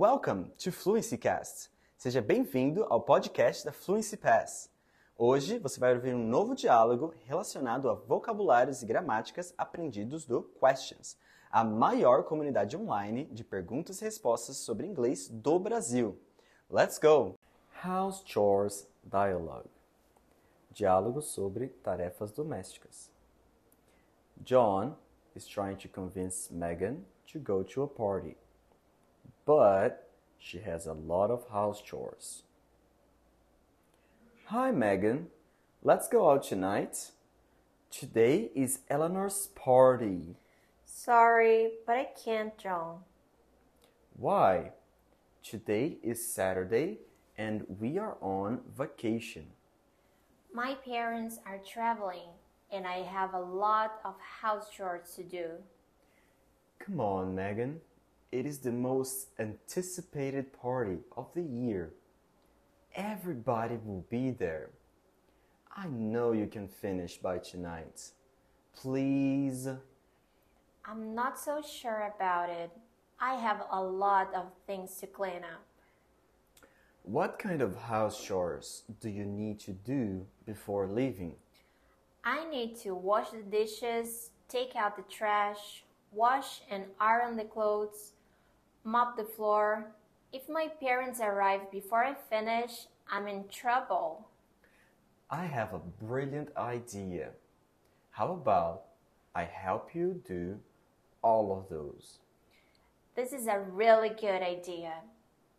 Welcome to Fluency Cast. Seja bem-vindo ao podcast da Fluency Pass. Hoje você vai ouvir um novo diálogo relacionado a vocabulários e gramáticas aprendidos do Questions, a maior comunidade online de perguntas e respostas sobre inglês do Brasil. Let's go! House Chores Dialogue Diálogo sobre tarefas domésticas. John is trying to convince Megan to go to a party, but she has a lot of house chores. Hi, Megan. Let's go out tonight. Today is Eleanor's party. Sorry, but I can't, John. Why? Today is Saturday and we are on vacation. My parents are traveling and I have a lot of house chores to do. Come on, Megan. It is the most anticipated party of the year. Everybody will be there. I know you can finish by tonight. Please. I'm not so sure about it. I have a lot of things to clean up. What kind of house chores do you need to do before leaving? I need to wash the dishes, take out the trash, wash and iron the clothes, mop the floor. If my parents arrive before I finish, I'm in trouble. I have a brilliant idea. How about I help you do all of those? This is a really good idea.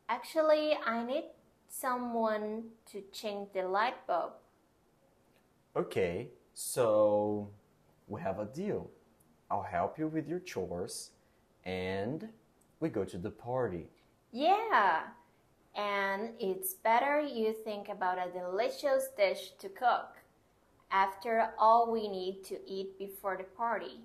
Actually, I need someone to change the light bulb. Okay, so we have a deal. I'll help you with your chores and we go to the party. Yeah, and it's better you think about a delicious dish to cook. After all, we need to eat before the party.